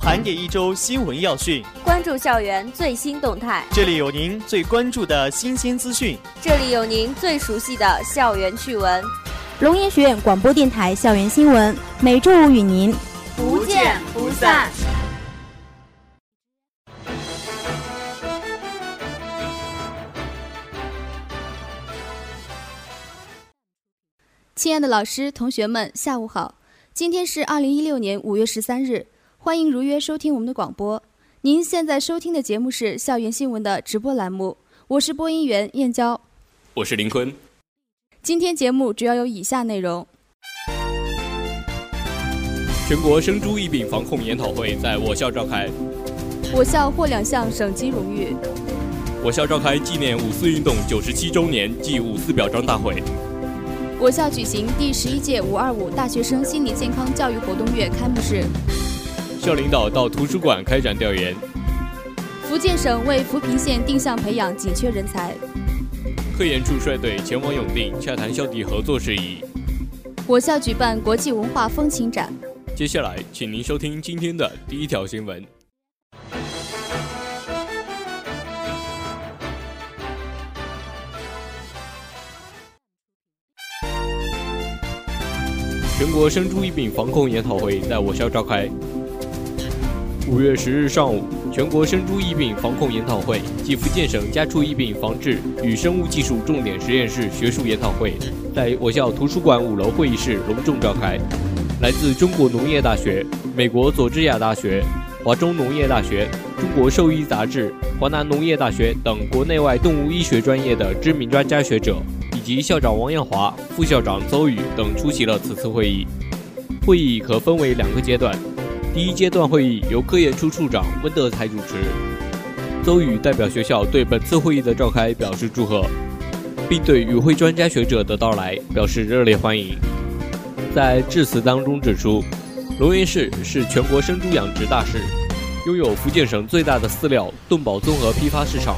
盘点一周新闻要讯，关注校园最新动态。这里有您最关注的新鲜资讯，这里有您最熟悉的校园趣闻。龙岩学院广播电台校园新闻，每周五与您不见不散。亲爱的老师、同学们，下午好！今天是二零一六年五月十三日。欢迎如约收听我们的广播。您现在收听的节目是校园新闻的直播栏目，我是播音员燕娇，我是林坤。今天节目主要有以下内容：全国生猪疫病防控研讨会在我校召开，我校获两项省级荣誉；我校召开纪念五四运动九十七周年暨五四表彰大会；我校举行第十一届“五二五”大学生心理健康教育活动月开幕式。校领导到图书馆开展调研。福建省为扶贫县定向培养紧缺人才。科研处率队前往永定洽谈校地合作事宜。我校举办国际文化风情展。接下来，请您收听今天的第一条新闻。全国生猪疫病防控研讨会在我校召开。五月十日上午，全国生猪疫病防控研讨会暨福建省家畜疫病防治与生物技术重点实验室学术研讨会在我校图书馆五楼会议室隆重召开。来自中国农业大学、美国佐治亚大学、华中农业大学、中国兽医杂志、华南农业大学等国内外动物医学专业的知名专家学者，以及校长王耀华、副校长邹宇等出席了此次会议。会议可分为两个阶段。第一阶段会议由科研处处长温德才主持，邹宇代表学校对本次会议的召开表示祝贺，并对与会专家学者的到来表示热烈欢迎。在致辞当中指出，龙岩市是全国生猪养殖大市，拥有福建省最大的饲料、动保综合批发市场。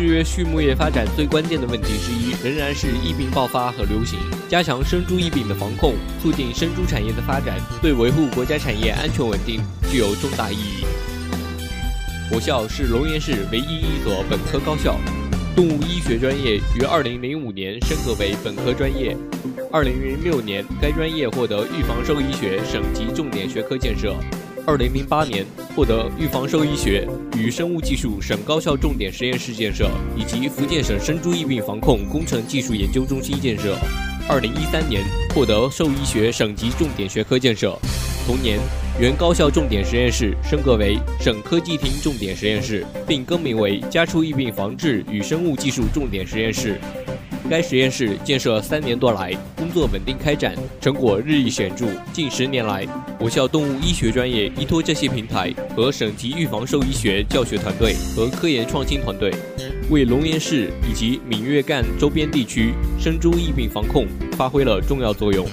制约畜牧业发展最关键的问题之一，仍然是疫病爆发和流行。加强生猪疫病的防控，促进生猪产业的发展，对维护国家产业安全稳定具有重大意义。我校是龙岩市唯一一所本科高校，动物医学专业于2005年升格为本科专业。2006年，该专业获得预防兽医学省级重点学科建设。二零零八年获得预防兽医学与生物技术省高校重点实验室建设，以及福建省生猪疫病防控工程技术研究中心建设。二零一三年获得兽医学省级重点学科建设。同年，原高校重点实验室升格为省科技厅重点实验室，并更名为家畜疫病防治与生物技术重点实验室。该实验室建设三年多来，工作稳定开展，成果日益显著。近十年来，我校动物医学专业依托这些平台和省级预防兽医学教学团队和科研创新团队，为龙岩市以及闽粤赣周边地区生猪疫病防控发挥了重要作用。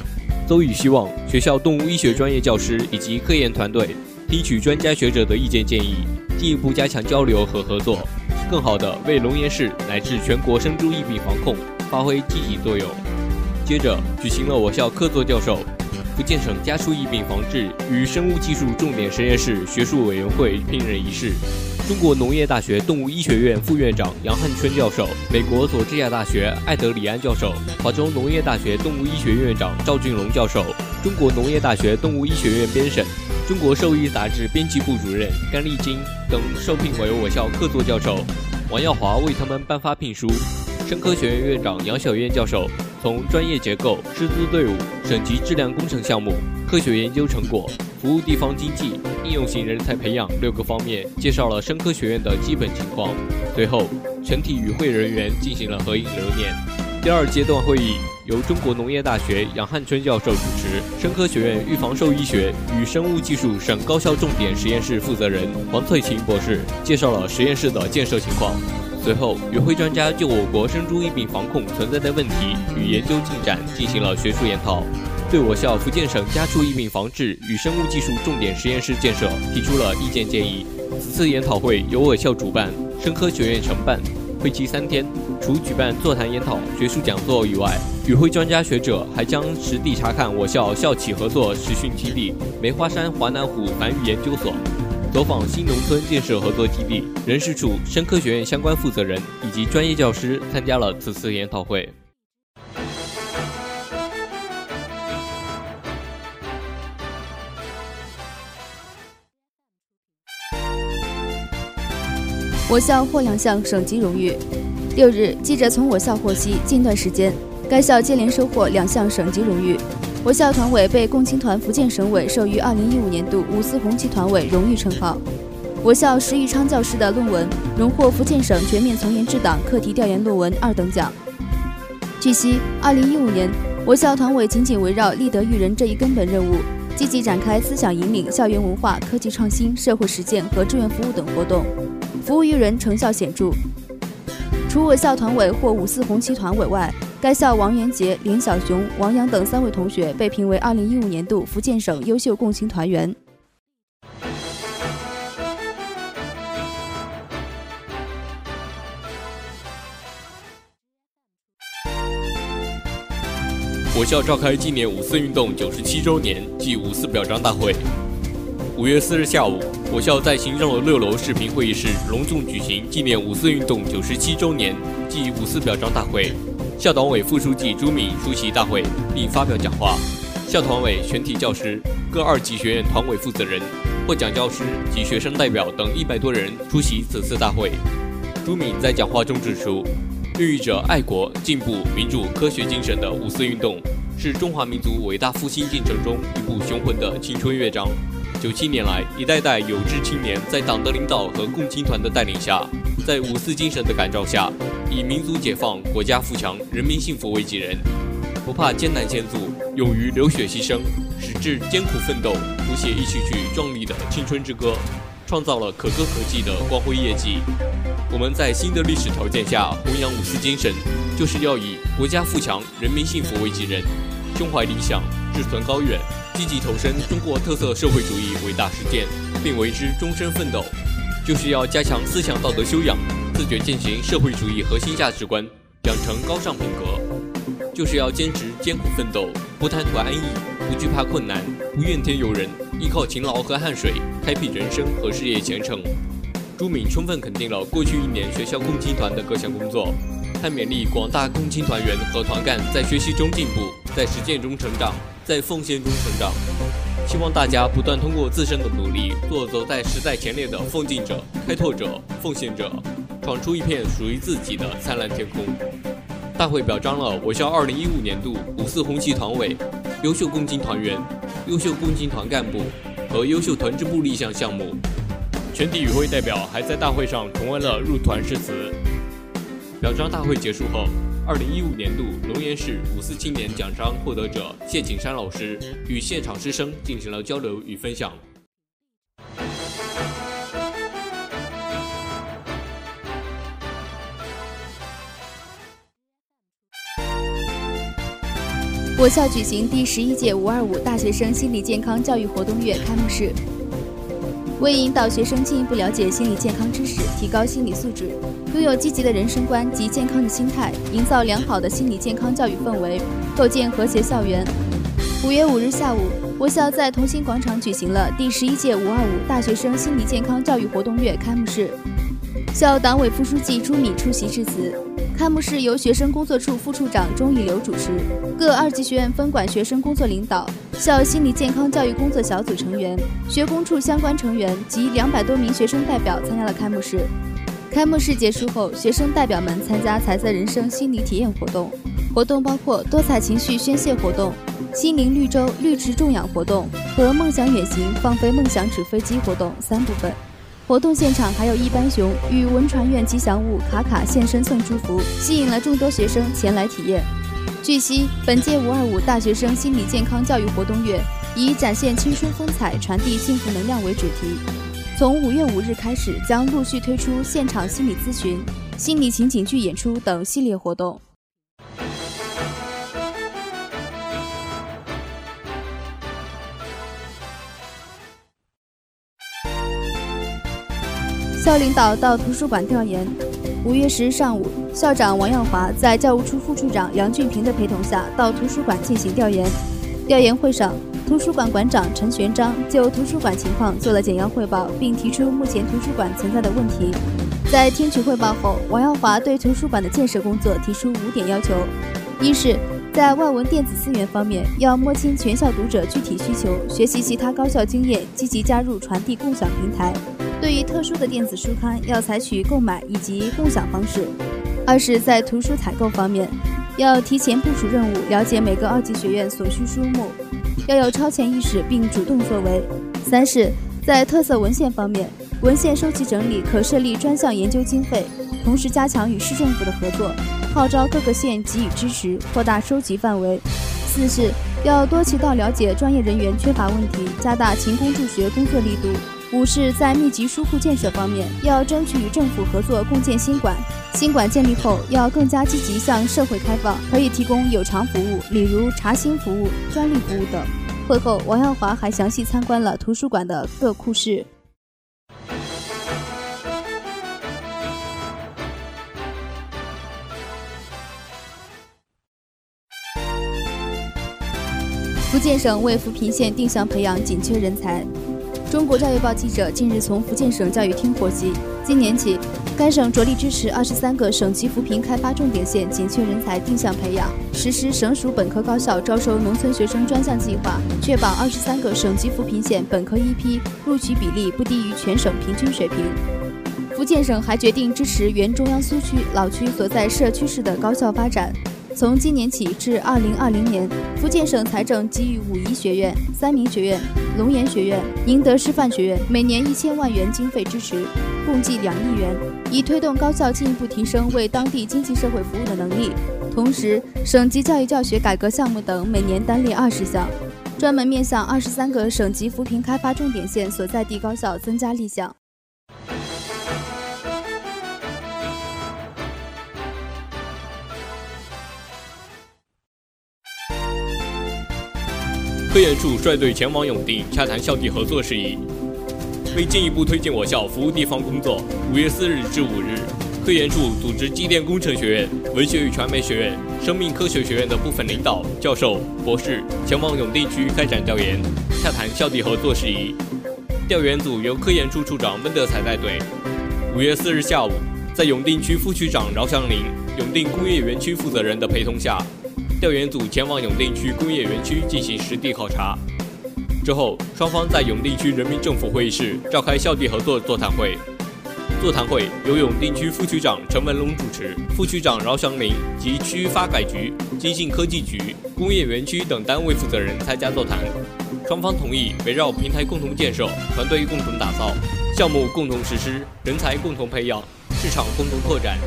邹宇希望学校动物医学专业教师以及科研团队听取专家学者的意见建议，进一步加强交流和合作，更好地为龙岩市乃至全国生猪疫病防控。发挥积极作用。接着举行了我校客座教授、福建省家畜疫病防治与生物技术重点实验室学术委员会聘任仪式。中国农业大学动物医学院副院长杨汉春教授、美国佐治亚大学艾德里安教授、华中农业大学动物医学院院长赵俊龙教授、中国农业大学动物医学院编审、中国兽医杂志编辑部主任甘丽金等受聘为我校客座教授。王耀华为他们颁发聘书。生科学院院长杨晓燕教授从专业结构、师资队伍、省级质量工程项目、科学研究成果、服务地方经济、应用型人才培养六个方面介绍了生科学院的基本情况。随后，全体与会人员进行了合影留念。第二阶段会议由中国农业大学杨汉春教授主持，生科学院预防兽医学与生物技术省高校重点实验室负责人黄翠琴博士介绍了实验室的建设情况。随后，与会专家就我国生猪疫病防控存在的问题与研究进展进行了学术研讨，对我校福建省家畜疫病防治与生物技术重点实验室建设提出了意见建议。此次研讨会由我校主办，生科学院承办，会期三天。除举办座谈研讨、学术讲座以外，与会专家学者还将实地查看我校校企合作实训基地梅花山华南虎繁育研究所，走访新农村建设合作基地，人事处、生科学院相关负责人以及专业教师参加了此次研讨会。我校获两项省级荣誉。六日，记者从我校获悉，近段时间，该校接连收获两项省级荣誉。我校团委被共青团福建省委授予2015年度五四红旗团委荣誉称号。我校石玉昌教师的论文荣获福建省全面从严治党课题调研论文二等奖。据悉，2015年，我校团委紧紧围绕立德育人这一根本任务，积极展开思想引领、校园文化、科技创新、社会实践和志愿服务等活动。服务育人成效显著。除我校团委获五四红旗团委外，该校王元杰、林小雄、王阳等三位同学被评为二零一五年度福建省优秀共青团员。我校召开纪念五四运动九十七周年暨五四表彰大会。五月四日下午，我校在行政楼六楼视频会议室隆重举行纪念五四运动九十七周年暨五四表彰大会。校党委副书记朱敏出席大会并发表讲话。校团委全体教师、各二级学院团委负责人、获奖教师及学生代表等一百多人出席此次大会。朱敏在讲话中指出，孕育着爱国、进步、民主、科学精神的五四运动，是中华民族伟大复兴进程中一部雄浑的青春乐章。九七年来，一代代有志青年在党的领导和共青团的带领下，在五四精神的感召下，以民族解放、国家富强、人民幸福为己任，不怕艰难险阻，勇于流血牺牲，矢志艰苦奋斗，谱写一曲曲壮丽的青春之歌，创造了可歌可泣的光辉业绩。我们在新的历史条件下弘扬五四精神，就是要以国家富强、人民幸福为己任，胸怀理想，志存高远。积极投身中国特色社会主义伟大实践，并为之终身奋斗，就是要加强思想道德修养，自觉践行社会主义核心价值观，养成高尚品格；就是要坚持艰苦奋斗，不贪图安逸，不惧怕困难，不怨天尤人，依靠勤劳和汗水，开辟人生和事业前程。朱敏充分肯定了过去一年学校共青团的各项工作，他勉励广大共青团员和团干在学习中进步，在实践中成长。在奉献中成长，希望大家不断通过自身的努力，做走在时代前列的奋进者、开拓者、奉献者，闯出一片属于自己的灿烂天空。大会表彰了我校2015年度五四红旗团委、优秀共青团员、优秀共青团干部和优秀团支部立项项目。全体与会代表还在大会上重温了入团誓词。表彰大会结束后。二零一五年度龙岩市五四青年奖章获得者谢景山老师与现场师生进行了交流与分享。我校举行第十一届“五二五”大学生心理健康教育活动月开幕式。为引导学生进一步了解心理健康知识，提高心理素质，拥有积极的人生观及健康的心态，营造良好的心理健康教育氛围，构建和谐校园。五月五日下午，我校在同心广场举行了第十一届“五二五”大学生心理健康教育活动月开幕式。校党委副书记朱敏出席致辞。开幕式由学生工作处副处长钟以流主持，各二级学院分管学生工作领导、校心理健康教育工作小组成员、学工处相关成员及两百多名学生代表参加了开幕式。开幕式结束后，学生代表们参加彩色人生心理体验活动，活动包括多彩情绪宣泄活动、心灵绿洲绿植种养活动和梦想远行放飞梦想纸飞机活动三部分。活动现场还有一班熊与文传院吉祥物卡卡现身送祝福，吸引了众多学生前来体验。据悉，本届“五二五”大学生心理健康教育活动月以展现青春风采、传递幸福能量为主题，从五月五日开始，将陆续推出现场心理咨询、心理情景剧演出等系列活动。校领导到图书馆调研，五月十日上午，校长王耀华在教务处副处长杨俊平的陪同下到图书馆进行调研。调研会上，图书馆馆长陈玄章就图书馆情况做了简要汇报，并提出目前图书馆存在的问题。在听取汇报后，王耀华对图书馆的建设工作提出五点要求：一是，在外文电子资源方面，要摸清全校读者具体需求，学习其他高校经验，积极加入传递共享平台。对于特殊的电子书刊，要采取购买以及共享方式；二是，在图书采购方面，要提前部署任务，了解每个二级学院所需书目，要有超前意识并主动作为；三是，在特色文献方面，文献收集整理可设立专项研究经费，同时加强与市政府的合作，号召各个县给予支持，扩大收集范围；四是，要多渠道了解专业人员缺乏问题，加大勤工助学工作力度。五是，在密集书库建设方面，要争取与政府合作共建新馆。新馆建立后，要更加积极向社会开放，可以提供有偿服务，例如查新服务、专利服务等。会后，王耀华还详细参观了图书馆的各库室。福建省为扶贫县定向培养紧缺人才。中国教育报记者近日从福建省教育厅获悉，今年起，该省着力支持二十三个省级扶贫开发重点县紧缺人才定向培养，实施省属本科高校招收农村学生专项计划，确保二十三个省级扶贫县本科一批录取比例不低于全省平均水平。福建省还决定支持原中央苏区老区所在社区市的高校发展。从今年起至二零二零年，福建省财政给予武夷学院、三明学院、龙岩学院、宁德师范学院每年一千万元经费支持，共计两亿元，以推动高校进一步提升为当地经济社会服务的能力。同时，省级教育教学改革项目等每年单列二十项，专门面向二十三个省级扶贫开发重点县所在地高校增加立项。科研处率队前往永定洽谈校地合作事宜。为进一步推进我校服务地方工作，五月四日至五日，科研处组织机电工程学院、文学与传媒学院、生命科学学院的部分领导、教授、博士前往永定区开展调研，洽谈校地合作事宜。调研组由科研处处长温德才带队。五月四日下午，在永定区副区长饶祥林、永定工业园区负责人的陪同下。调研组前往永定区工业园区进行实地考察，之后双方在永定区人民政府会议室召开校地合作座谈会。座谈会由永定区副区长陈文龙主持，副区长饶祥林及区发改局、金信科技局、工业园区等单位负责人参加座谈。双方同意围绕平台共同建设、团队共同打造、项目共同实施、人才共同培养、市场共同拓展、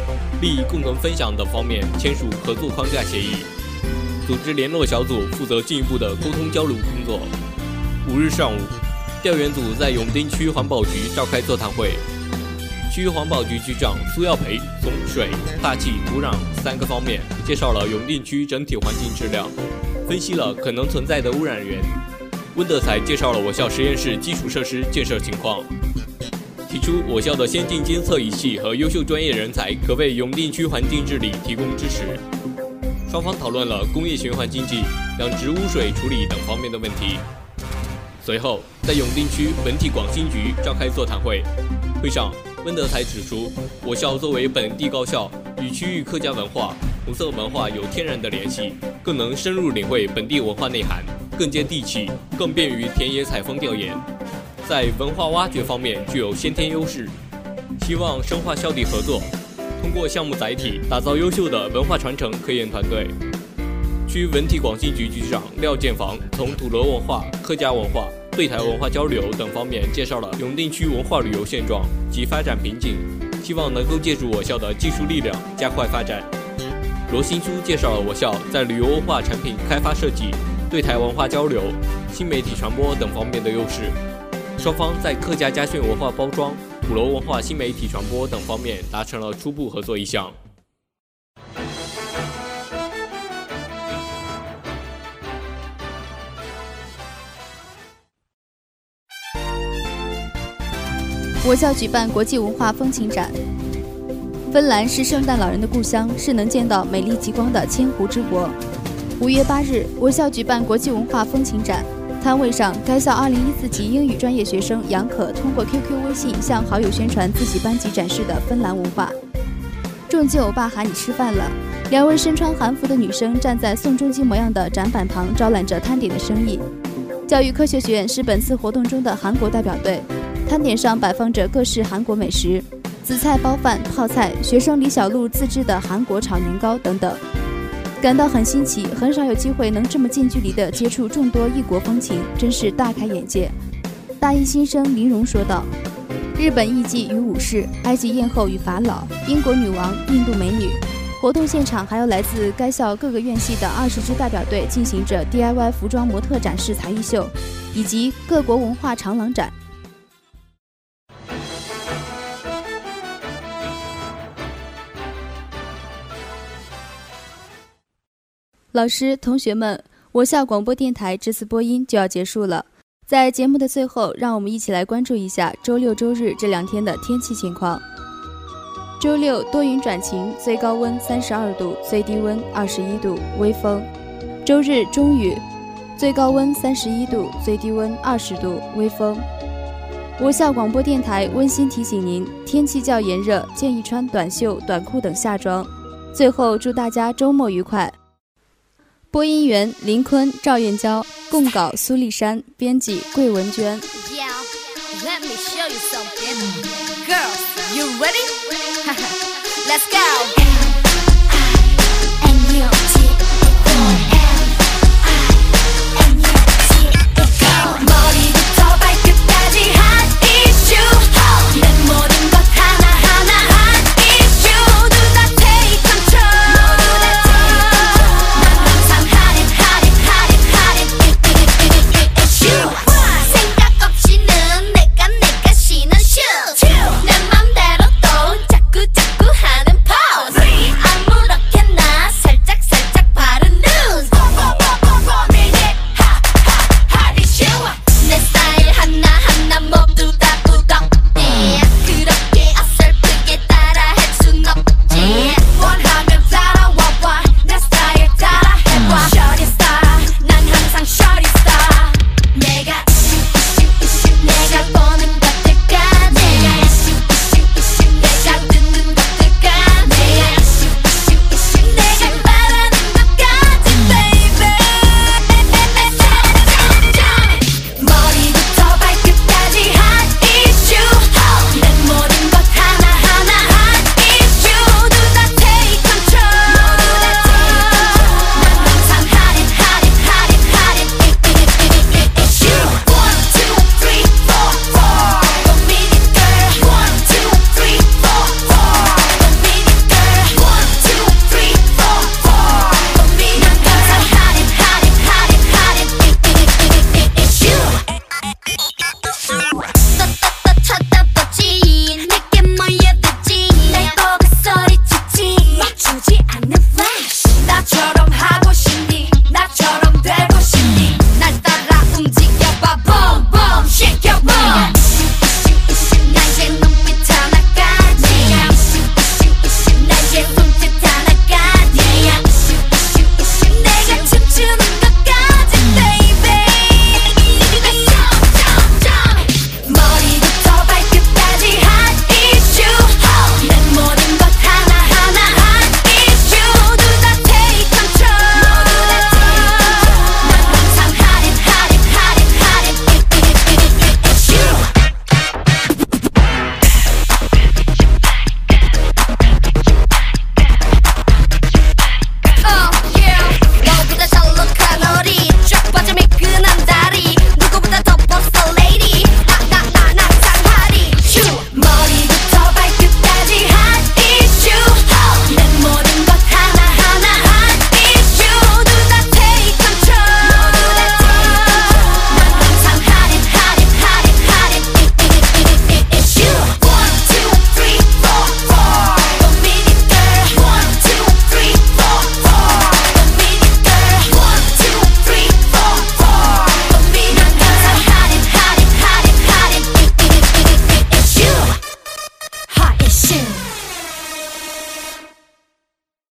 利益共同分享等方面签署合作框架协议。组织联络小组负责进一步的沟通交流工作。五日上午，调研组在永定区环保局召开座谈会。区环保局局长苏耀培从水、大气、土壤三个方面介绍了永定区整体环境质量，分析了可能存在的污染源。温德才介绍了我校实验室基础设施建设情况，提出我校的先进监测仪器和优秀专业人才可为永定区环境治理提供支持。双方讨论了工业循环经济、养殖污水处理等方面的问题。随后，在永定区文体广新局召开座谈会，会上，温德才指出，我校作为本地高校，与区域客家文化、红色文化有天然的联系，更能深入领会本地文化内涵，更接地气，更便于田野采风调研，在文化挖掘方面具有先天优势。希望深化校地合作。通过项目载体打造优秀的文化传承科研团队。区文体广信局局长廖建房从土楼文化、客家文化、对台文化交流等方面介绍了永定区文化旅游现状及发展瓶颈，希望能够借助我校的技术力量加快发展。罗新书介绍了我校在旅游文化产品开发设计、对台文化交流、新媒体传播等方面的优势。双方在客家家训文化包装。鼓楼文化新媒体传播等方面达成了初步合作意向。我校举办国际文化风情展。芬兰是圣诞老人的故乡，是能见到美丽极光的千湖之国。五月八日，我校举办国际文化风情展，摊位上，该校二零一四级英语专业学生杨可通过 QQ、微信向好友宣传自己班级展示的芬兰文化。重击欧巴喊你吃饭了！两位身穿韩服的女生站在宋仲基模样的展板旁，招揽着摊点的生意。教育科学学院是本次活动中的韩国代表队，摊点上摆放着各式韩国美食，紫菜包饭、泡菜，学生李小璐自制的韩国炒年糕等等。感到很新奇，很少有机会能这么近距离地接触众多异国风情，真是大开眼界。大一新生林荣说道。日本艺伎与武士，埃及艳后与法老，英国女王，印度美女。活动现场还有来自该校各个院系的二十支代表队进行着 DIY 服装模特展示才艺秀，以及各国文化长廊展。老师、同学们，我校广播电台这次播音就要结束了。在节目的最后，让我们一起来关注一下周六、周日这两天的天气情况。周六多云转晴，最高温三十二度，最低温二十一度，微风。周日中雨，最高温三十一度，最低温二十度，微风。我校广播电台温馨提醒您：天气较炎热，建议穿短袖、短裤等夏装。最后，祝大家周末愉快。播音员林坤、赵燕娇，供稿苏丽珊，编辑桂文娟。Yeah, let me show you something. Girl, you ready? Let's go.